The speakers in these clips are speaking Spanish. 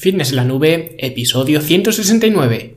Fitness en la Nube, episodio 169.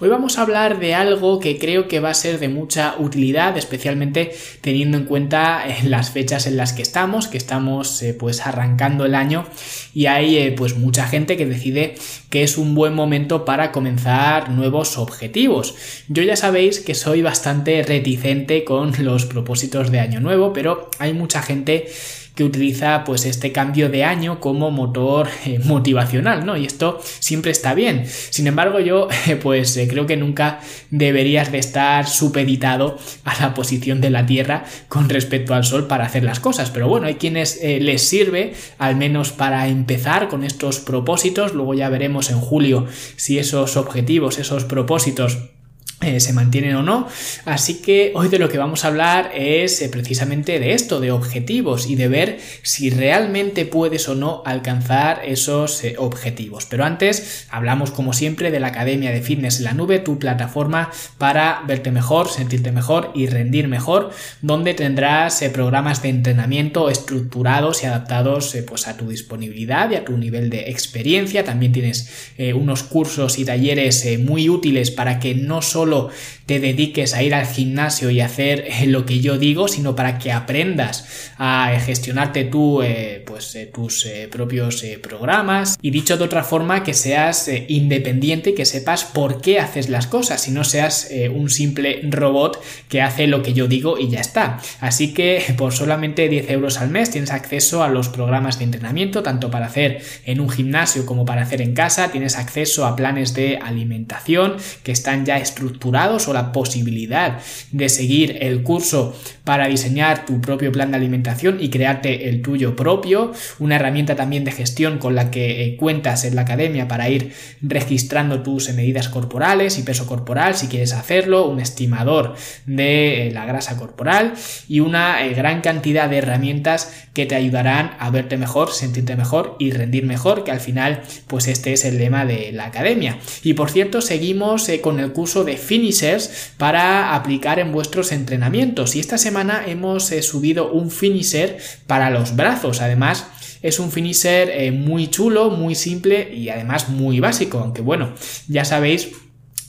Hoy vamos a hablar de algo que creo que va a ser de mucha utilidad, especialmente teniendo en cuenta eh, las fechas en las que estamos, que estamos eh, pues arrancando el año y hay eh, pues mucha gente que decide que es un buen momento para comenzar nuevos objetivos. Yo ya sabéis que soy bastante reticente con los propósitos de año nuevo, pero hay mucha gente que utiliza pues este cambio de año como motor eh, motivacional, ¿no? Y esto siempre está bien. Sin embargo, yo pues eh, creo que nunca deberías de estar supeditado a la posición de la Tierra con respecto al Sol para hacer las cosas. Pero bueno, hay quienes eh, les sirve al menos para empezar con estos propósitos. Luego ya veremos en julio si esos objetivos, esos propósitos eh, se mantienen o no. Así que hoy de lo que vamos a hablar es eh, precisamente de esto, de objetivos y de ver si realmente puedes o no alcanzar esos eh, objetivos. Pero antes hablamos como siempre de la Academia de Fitness en la Nube, tu plataforma para verte mejor, sentirte mejor y rendir mejor, donde tendrás programas de entrenamiento estructurados y adaptados pues a tu disponibilidad y a tu nivel de experiencia. También tienes unos cursos y talleres muy útiles para que no solo te dediques a ir al gimnasio y hacer eh, lo que yo digo, sino para que aprendas a gestionarte tú eh, pues, eh, tus propios programas. Y dicho de otra forma, que seas independiente, que sepas por qué haces las cosas y no seas un simple robot que hace lo que yo digo y ya está. Así que por solamente 10 euros al mes tienes acceso a los programas de entrenamiento, tanto para hacer en un gimnasio como para hacer en casa. Tienes acceso a planes de alimentación que están ya estructurados o la posibilidad de seguir el curso para diseñar tu propio plan de alimentación y crearte el tuyo propio, una herramienta también de gestión con la que eh, cuentas en la academia para ir registrando tus medidas corporales y peso corporal si quieres hacerlo, un estimador de eh, la grasa corporal y una eh, gran cantidad de herramientas que te ayudarán a verte mejor, sentirte mejor y rendir mejor, que al final pues este es el lema de la academia. Y por cierto, seguimos con el curso de finishers para aplicar en vuestros entrenamientos. Y esta semana hemos eh, subido un finisher para los brazos. Además, es un finisher eh, muy chulo, muy simple y además muy básico. Aunque bueno, ya sabéis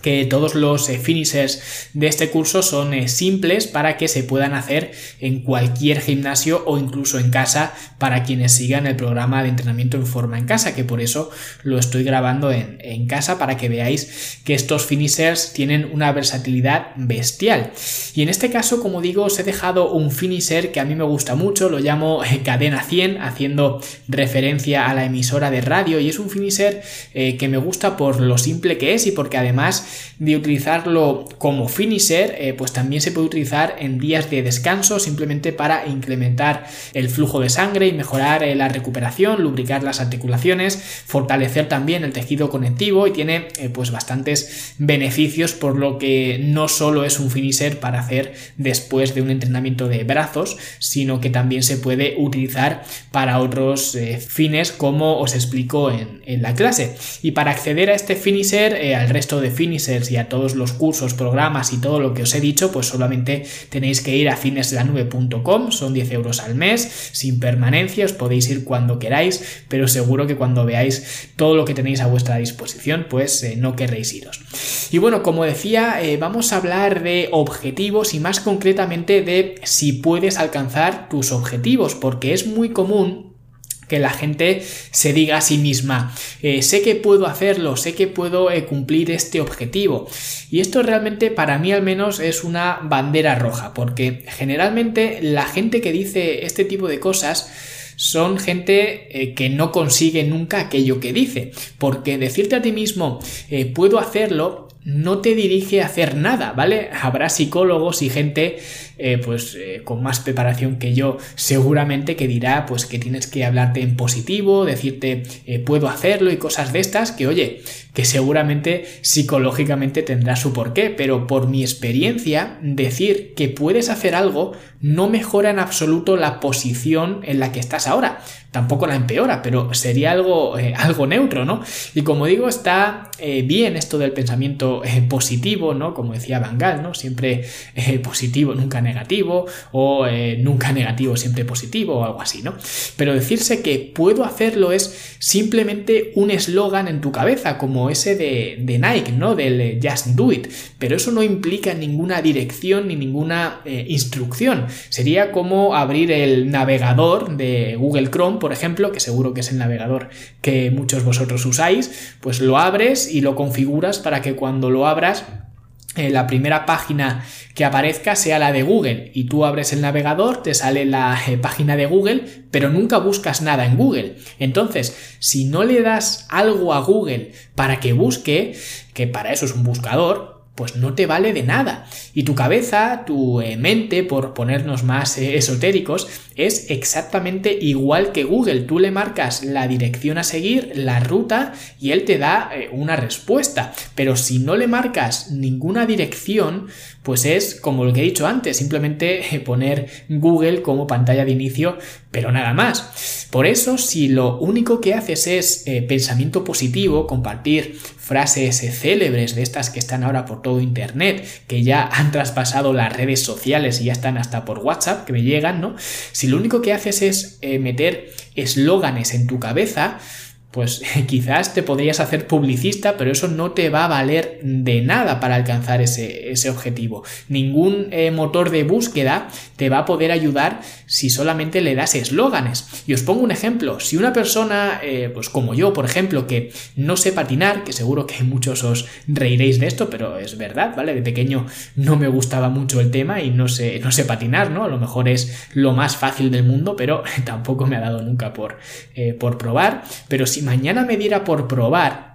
que todos los eh, finishers de este curso son eh, simples para que se puedan hacer en cualquier gimnasio o incluso en casa para quienes sigan el programa de entrenamiento en forma en casa, que por eso lo estoy grabando en, en casa para que veáis que estos finishers tienen una versatilidad bestial. Y en este caso, como digo, os he dejado un finisher que a mí me gusta mucho, lo llamo eh, cadena 100, haciendo referencia a la emisora de radio y es un finisher que me gusta por lo simple que es y porque además de utilizarlo como finisher, eh, pues también se puede utilizar en días de descanso simplemente para incrementar el flujo de sangre y mejorar eh, la recuperación, lubricar las articulaciones, fortalecer también el tejido conectivo y tiene eh, pues bastantes beneficios por lo que no solo es un finisher para hacer después de un entrenamiento de brazos, sino que también se puede utilizar para otros fines como os explico en, en, la clase. Y para acceder a este finisher, al resto de y a todos los cursos, programas y todo lo que os he dicho, pues solamente tenéis que ir a finesdelanube.com, son 10 euros al mes, sin permanencia, os podéis ir cuando queráis, pero seguro que cuando veáis todo lo que tenéis a vuestra disposición, pues eh, no querréis iros. Y bueno, como decía, eh, vamos a hablar de objetivos y más concretamente de si puedes alcanzar tus objetivos, porque es muy común que la gente se diga a sí misma, eh, sé que puedo hacerlo, sé que puedo eh, cumplir este objetivo. Y esto realmente para mí al menos es una bandera roja, porque generalmente la gente que dice este tipo de cosas son gente eh, que no consigue nunca aquello que dice, porque decirte a ti mismo puedo hacerlo no te dirige a hacer nada, ¿vale? Habrá psicólogos y gente eh, pues eh, con más preparación que yo, seguramente que dirá pues que tienes que hablarte en positivo, decirte puedo hacerlo y cosas de estas que oye, que seguramente psicológicamente tendrá su porqué, pero por mi experiencia, decir que puedes hacer algo no mejora en absoluto la posición en la que estás ahora. Tampoco la empeora, pero sería algo, eh, algo neutro, ¿no? Y como digo, está eh, bien esto del pensamiento eh, positivo, ¿no? Como decía Van Gaal, ¿no? Siempre positivo, nunca negativo, o nunca negativo, siempre positivo, o algo así, ¿no? Pero decirse que puedo hacerlo es simplemente un eslogan en tu cabeza, como ese de, de, Nike, ¿no? Del Just Do It. Pero eso no implica ninguna dirección ni ninguna instrucción. Sería como abrir el navegador de Google Chrome, por ejemplo, que seguro que es el navegador que muchos vosotros usáis, pues lo abres y lo configuras para que cuando lo abras eh, la primera página que aparezca sea la de Google y tú abres el navegador, te sale la eh, página de Google, pero nunca buscas nada en Google. Entonces, si no le das algo a Google para que busque, que para eso es un buscador, pues no te vale de nada. Y tu cabeza, tu eh, mente, por ponernos más eh, esotéricos, es exactamente igual que Google. Tú le marcas la dirección a seguir, la ruta, y él te da eh, una respuesta. Pero si no le marcas ninguna dirección, pues es como lo que he dicho antes, simplemente poner Google como pantalla de inicio, pero nada más. Por eso, si lo único que haces es pensamiento positivo, compartir frases célebres de estas que están ahora por todo Internet, que ya han traspasado las redes sociales y ya están hasta por WhatsApp, que me llegan, ¿no? Si lo único que haces es eh, meter eslóganes en tu cabeza, pues quizás te podrías hacer publicista, pero eso no te va a valer de nada para alcanzar ese, ese objetivo. Ningún eh, motor de búsqueda te va a poder ayudar si solamente le das eslóganes. Y os pongo un ejemplo. Si una persona, eh, pues como yo, por ejemplo, que no sé patinar, que seguro que muchos os reiréis de esto, pero es verdad, ¿vale? De pequeño no me gustaba mucho el tema y no sé, no sé patinar, ¿no? A lo mejor es lo más fácil del mundo, pero tampoco me ha dado nunca por, eh, por probar. Pero si mañana me diera por probar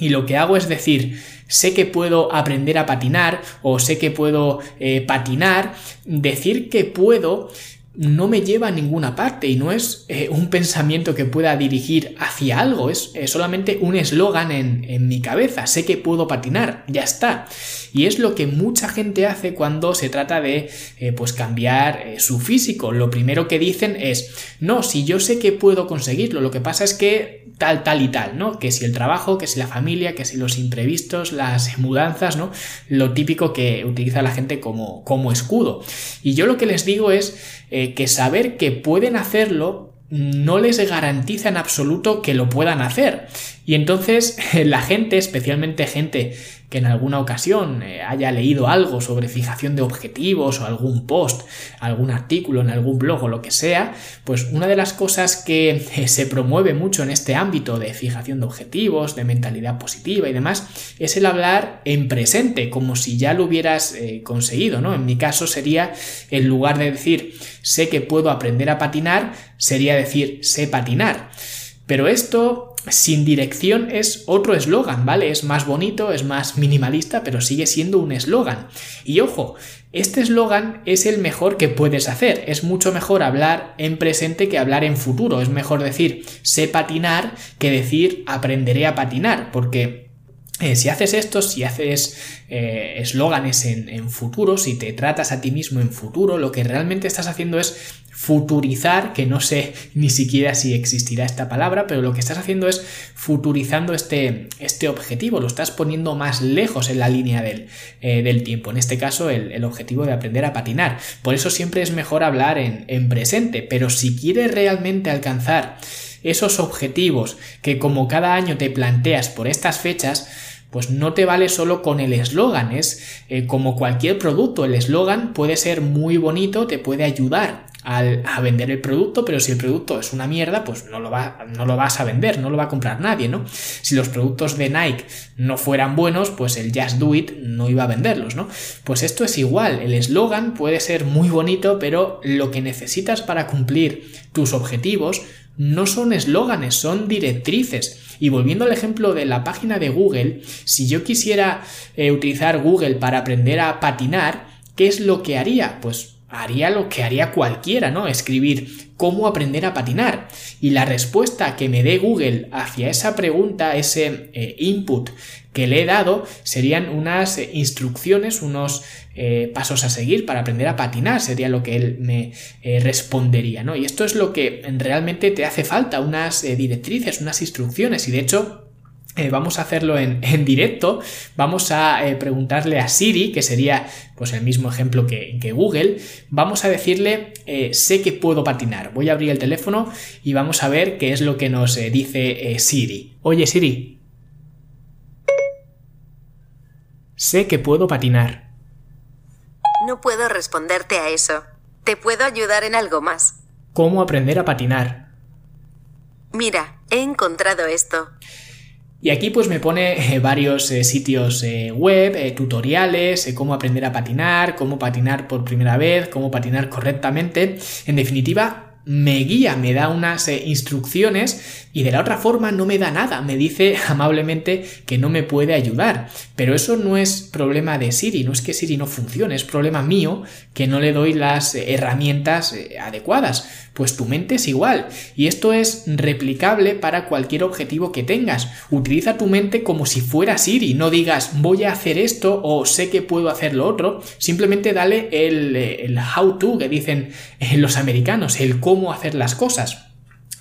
y lo que hago es decir, sé que puedo aprender a patinar o sé que puedo eh, patinar, decir que puedo no me lleva a ninguna parte y no es eh, un pensamiento que pueda dirigir hacia algo, es solamente un eslogan en, mi cabeza, sé que puedo patinar, ya está. Y es lo que mucha gente hace cuando se trata de eh, pues cambiar eh, su físico. Lo primero que dicen es, no, si yo sé que puedo conseguirlo, lo que pasa es que tal, tal y tal, ¿no? Que si el trabajo, que si la familia, que si los imprevistos, las mudanzas, ¿no? Lo típico que utiliza la gente como, como escudo. Y yo lo que les digo es eh, que saber que pueden hacerlo no les garantiza en absoluto que lo puedan hacer. Y entonces la gente, especialmente gente que en alguna ocasión eh, haya leído algo sobre fijación de objetivos o algún post, algún artículo en algún blog o lo que sea, pues una de las cosas que se promueve mucho en este ámbito de fijación de objetivos, de mentalidad positiva y demás, es el hablar en presente, como si ya lo hubieras eh, conseguido, ¿no? En mi caso sería, en lugar de decir sé que puedo aprender a patinar, sería decir sé patinar. Pero esto sin dirección es otro eslogan, ¿vale? Es más bonito, es más minimalista, pero sigue siendo un eslogan. Y ojo, este eslogan es el mejor que puedes hacer. Es mucho mejor hablar en presente que hablar en futuro. Es mejor decir sé patinar que decir aprenderé a patinar, porque eh, si haces esto, si haces eh, eslóganes en, en, futuro, si te tratas a ti mismo en futuro, lo que realmente estás haciendo es futurizar, que no sé ni siquiera si existirá esta palabra, pero lo que estás haciendo es futurizando este, este objetivo, lo estás poniendo más lejos en la línea del, eh, del tiempo, en este caso el, objetivo de aprender a patinar. Por eso siempre es mejor hablar en, en presente, pero si quieres realmente alcanzar esos objetivos que como cada año te planteas por estas fechas, pues no te vale solo con el eslogan, es eh, como cualquier producto, el eslogan puede ser muy bonito, te puede ayudar a vender el producto, pero si el producto es una mierda, pues no lo, va, no lo vas a vender, no lo va a comprar nadie, ¿no? Si los productos de Nike no fueran buenos, pues el Just Do It no iba a venderlos, ¿no? Pues esto es igual, el eslogan puede ser muy bonito, pero lo que necesitas para cumplir tus objetivos no son eslóganes, son directrices. Y volviendo al ejemplo de la página de Google, si yo quisiera eh, utilizar Google para aprender a patinar, ¿qué es lo que haría? Pues haría lo que haría cualquiera, ¿no? Escribir cómo aprender a patinar. Y la respuesta que me dé Google hacia esa pregunta, ese eh, input que le he dado, serían unas eh, instrucciones, unos eh, pasos a seguir para aprender a patinar, sería lo que él me respondería, ¿no? Y esto es lo que realmente te hace falta, unas directrices, unas instrucciones. Y de hecho, eh, vamos a hacerlo en, directo. Vamos a eh, preguntarle a Siri, que sería pues el mismo ejemplo que, Google. Vamos a decirle eh, sé que puedo patinar. Voy a abrir el teléfono y vamos a ver qué es lo que nos dice Siri. Oye Siri. Sé que puedo patinar. No puedo responderte a eso. ¿Te puedo ayudar en algo más? ¿Cómo aprender a patinar? Mira, he encontrado esto. Y aquí pues me pone eh, varios eh, sitios eh, web, tutoriales, cómo aprender a patinar, cómo patinar por primera vez, cómo patinar correctamente. En definitiva, me guía, me da unas instrucciones y de la otra forma no me da nada, me dice amablemente que no me puede ayudar. Pero eso no es problema de Siri, no es que Siri no funcione, es problema mío que no le doy las herramientas adecuadas pues tu mente es igual. Y esto es replicable para cualquier objetivo que tengas. Utiliza tu mente como si fuera Siri. No digas voy a hacer esto o sé que puedo hacer lo otro. Simplemente dale el, el how to que dicen los americanos, el cómo hacer las cosas.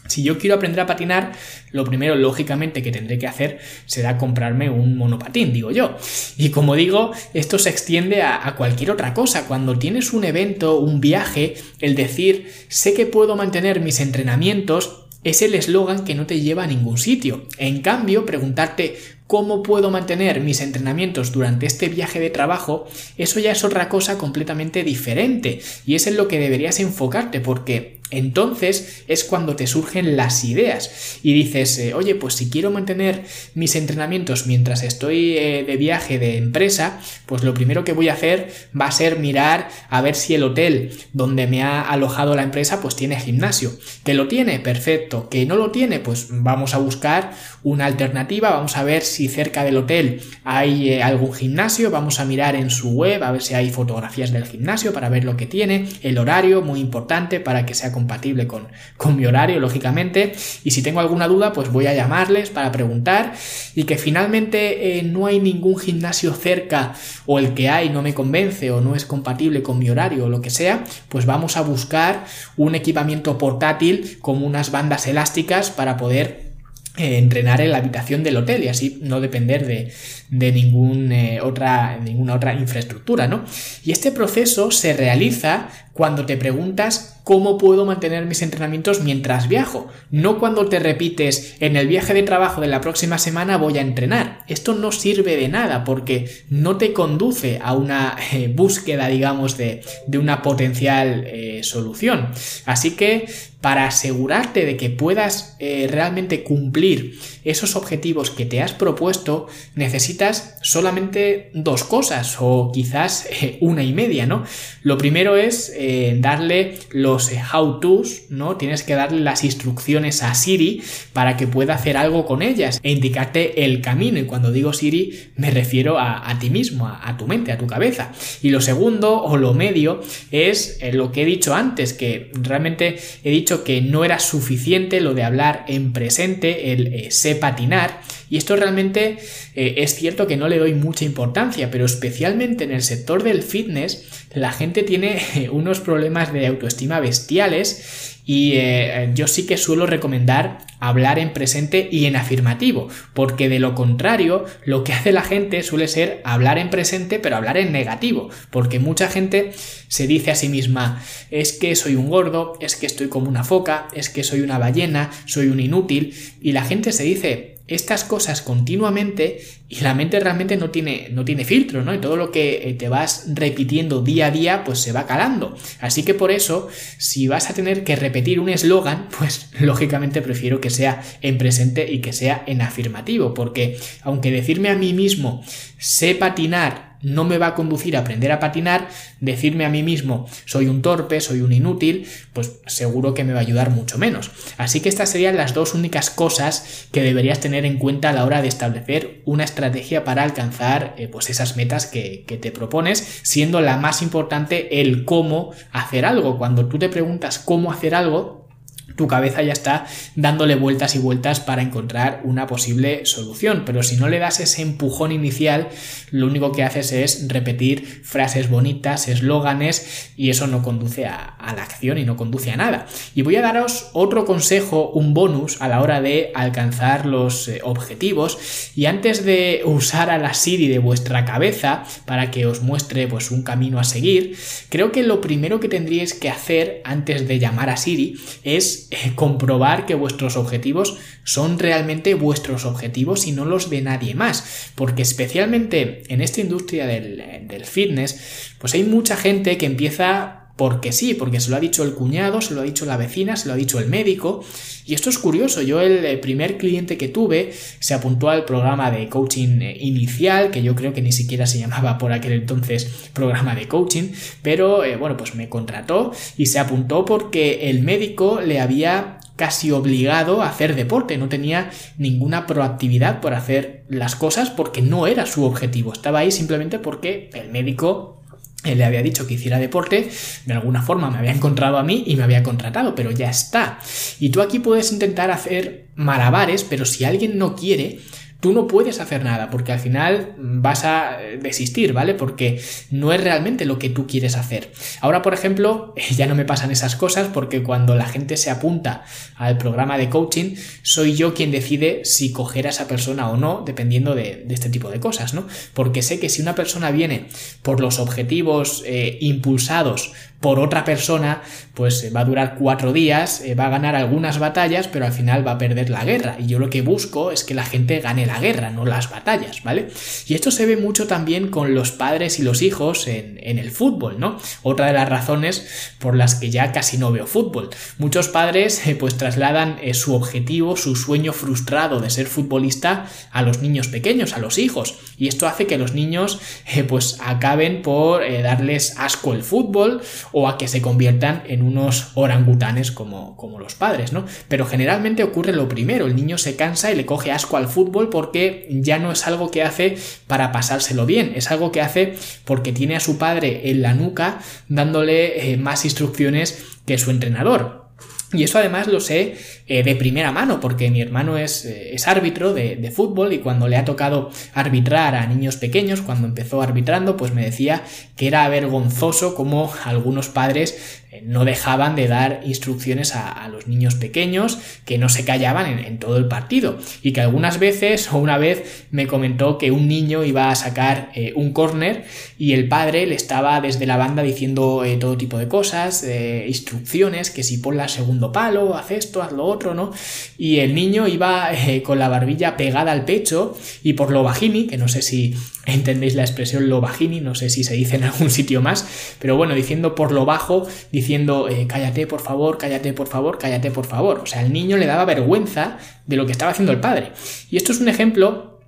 Si yo quiero aprender a patinar, lo primero, lógicamente, que tendré que hacer será comprarme un monopatín, digo yo. Y como digo, esto se extiende a, a, cualquier otra cosa. Cuando tienes un evento, un viaje, el decir, sé que puedo mantener mis entrenamientos, es el eslogan que no te lleva a ningún sitio. En cambio, preguntarte cómo puedo mantener mis entrenamientos durante este viaje de trabajo, eso ya es otra cosa completamente diferente. Y es en lo que deberías enfocarte, porque entonces es cuando te surgen las ideas y dices, eh, oye, pues si quiero mantener mis entrenamientos mientras estoy eh, de viaje de empresa, pues lo primero que voy a hacer va a ser mirar a ver si el hotel donde me ha alojado la empresa pues tiene gimnasio. ¿Que lo tiene? Perfecto. ¿Que no lo tiene? Pues vamos a buscar una alternativa, vamos a ver si cerca del hotel hay eh, algún gimnasio, vamos a mirar en su web a ver si hay fotografías del gimnasio para ver lo que tiene, el horario, muy importante para que sea compatible con, con mi horario, lógicamente. Y si tengo alguna duda, pues voy a llamarles para preguntar. Y que finalmente eh, no hay ningún gimnasio cerca o el que hay no me convence o no es compatible con mi horario o lo que sea, pues vamos a buscar un equipamiento portátil como unas bandas elásticas para poder eh, entrenar en la habitación del hotel y así no depender de, de ningún, eh, otra, ninguna otra infraestructura, ¿no? Y este proceso se realiza cuando te preguntas cómo puedo mantener mis entrenamientos mientras viajo, no cuando te repites en el viaje de trabajo de la próxima semana voy a entrenar. Esto no sirve de nada porque no te conduce a una eh, búsqueda, digamos, de, de una potencial solución. Así que para asegurarte de que puedas eh, realmente cumplir esos objetivos que te has propuesto, necesitas solamente dos cosas o quizás eh, una y media, ¿no? Lo primero es eh, darle los how-tos, ¿no? Tienes que darle las instrucciones a Siri para que pueda hacer algo con ellas e indicarte el camino. Y cuando digo Siri, me refiero a, ti mismo, a, tu mente, a tu cabeza. Y lo segundo o lo medio es lo que he dicho antes, que realmente he dicho que no era suficiente lo de hablar en presente, el eh, sé patinar, y esto realmente eh, es cierto que no le doy mucha importancia, pero especialmente en el sector del fitness, la gente tiene unos problemas de autoestima bestiales y eh, yo sí que suelo recomendar hablar en presente y en afirmativo, porque de lo contrario, lo que hace la gente suele ser hablar en presente, pero hablar en negativo, porque mucha gente se dice a sí misma, es que soy un gordo, es que estoy como una foca, es que soy una ballena, soy un inútil, y la gente se dice, estas cosas continuamente y la mente realmente no tiene, no tiene filtro, ¿no? Y todo lo que eh, te vas repitiendo día a día, pues se va calando. Así que por eso, si vas a tener que repetir un eslogan, pues lógicamente prefiero que sea en presente y que sea en afirmativo, porque aunque decirme a mí mismo sé patinar no me va a conducir a aprender a patinar, decirme a mí mismo soy un torpe, soy un inútil, pues seguro que me va a ayudar mucho menos. Así que estas serían las dos únicas cosas que deberías tener en cuenta a la hora de establecer una estrategia para alcanzar eh, pues esas metas que, que te propones, siendo la más importante el cómo hacer algo. Cuando tú te preguntas cómo hacer algo, tu cabeza ya está dándole vueltas y vueltas para encontrar una posible solución. Pero si no le das ese empujón inicial, lo único que haces es repetir frases bonitas, eslóganes, y eso no conduce a, la acción y no conduce a nada. Y voy a daros otro consejo, un bonus a la hora de alcanzar los eh, objetivos. Y antes de usar a la Siri de vuestra cabeza para que os muestre pues, un camino a seguir, creo que lo primero que tendríais que hacer antes de llamar a Siri es eh, comprobar que vuestros objetivos son realmente vuestros objetivos y no los de nadie más. Porque especialmente en esta industria del, del fitness, pues hay mucha gente que empieza porque sí, porque se lo ha dicho el cuñado, se lo ha dicho la vecina, se lo ha dicho el médico. Y esto es curioso, yo el primer cliente que tuve se apuntó al programa de coaching eh, inicial, que yo creo que ni siquiera se llamaba por aquel entonces programa de coaching, pero eh, bueno, pues me contrató y se apuntó porque el médico le había casi obligado a hacer deporte, no tenía ninguna proactividad por hacer las cosas porque no era su objetivo, estaba ahí simplemente porque el médico él le había dicho que hiciera deporte, de alguna forma me había encontrado a mí y me había contratado, pero ya está. Y tú aquí puedes intentar hacer malabares, pero si alguien no quiere, tú no puedes hacer nada porque al final vas a desistir, ¿vale? Porque no es realmente lo que tú quieres hacer. Ahora, por ejemplo, ya no me pasan esas cosas porque cuando la gente se apunta al programa de coaching, soy yo quien decide si coger a esa persona o no, dependiendo de, este tipo de cosas, ¿no? Porque sé que si una persona viene por los objetivos eh, impulsados por otra persona, pues eh, va a durar cuatro días, eh, va a ganar algunas batallas, pero al final va a perder la guerra. Y yo lo que busco es que la gente gane la guerra, no las batallas, ¿vale? Y esto se ve mucho también con los padres y los hijos en, el fútbol, ¿no? Otra de las razones por las que ya casi no veo fútbol. Muchos padres eh, pues trasladan su objetivo, su sueño frustrado de ser futbolista a los niños pequeños, a los hijos. Y esto hace que los niños pues acaben por darles asco el fútbol o a que se conviertan en unos orangutanes como, como los padres, ¿no? Pero generalmente ocurre lo primero, el niño se cansa y le coge asco al fútbol porque ya no es algo que hace para pasárselo bien, es algo que hace porque tiene a su padre en la nuca dándole eh, más instrucciones que su entrenador. Y eso además lo sé eh, de primera mano, porque mi hermano es, eh, es árbitro de, de, fútbol y cuando le ha tocado arbitrar a niños pequeños, cuando empezó arbitrando, pues me decía que era vergonzoso como algunos padres eh, no dejaban de dar instrucciones a, los niños pequeños que no se callaban en, todo el partido. Y que algunas veces o una vez me comentó que un niño iba a sacar un córner y el padre le estaba desde la banda diciendo todo tipo de cosas, instrucciones, que si pon la segundo palo, haz esto, haz lo otro, ¿no? Y el niño iba con la barbilla pegada al pecho y por lo bajini, que no sé si entendéis la expresión lo bajini, no sé si se dice en algún sitio más, pero bueno, diciendo por lo bajo, diciendo eh, cállate por favor, cállate por favor, cállate por favor. O sea, el niño le daba vergüenza de lo que estaba haciendo el padre. Y esto es un ejemplo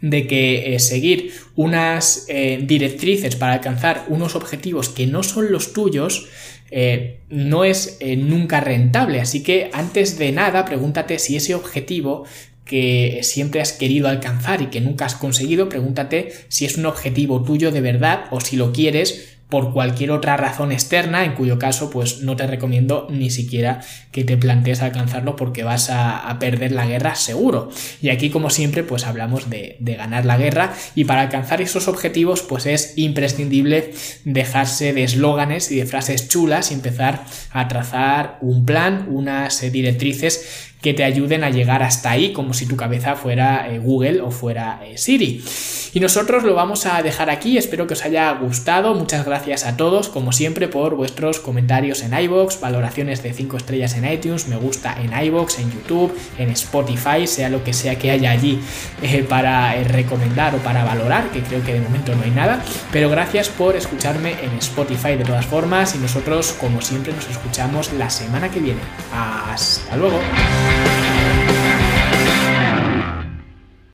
de que eh, seguir unas eh, directrices para alcanzar unos objetivos que no son los tuyos no es nunca rentable. Así que antes de nada, pregúntate si ese objetivo que siempre has querido alcanzar y que nunca has conseguido, pregúntate si es un objetivo tuyo de verdad o si lo quieres por cualquier otra razón externa, en cuyo caso pues no te recomiendo ni siquiera que te plantees alcanzarlo porque vas a, perder la guerra seguro. Y aquí como siempre pues hablamos de, ganar la guerra y para alcanzar esos objetivos pues es imprescindible dejarse de eslóganes y de frases chulas y empezar a trazar un plan, unas directrices que te ayuden a llegar hasta ahí, como si tu cabeza fuera eh, Google o fuera eh, Siri. Y nosotros lo vamos a dejar aquí, espero que os haya gustado, muchas gracias a todos, como siempre, por vuestros comentarios en iBox, valoraciones de 5 estrellas en iTunes, me gusta en iBox, en YouTube, en Spotify, sea lo que sea que haya allí eh, para recomendar o para valorar, que creo que de momento no hay nada, pero gracias por escucharme en Spotify de todas formas y nosotros, como siempre, nos escuchamos la semana que viene. Hasta luego.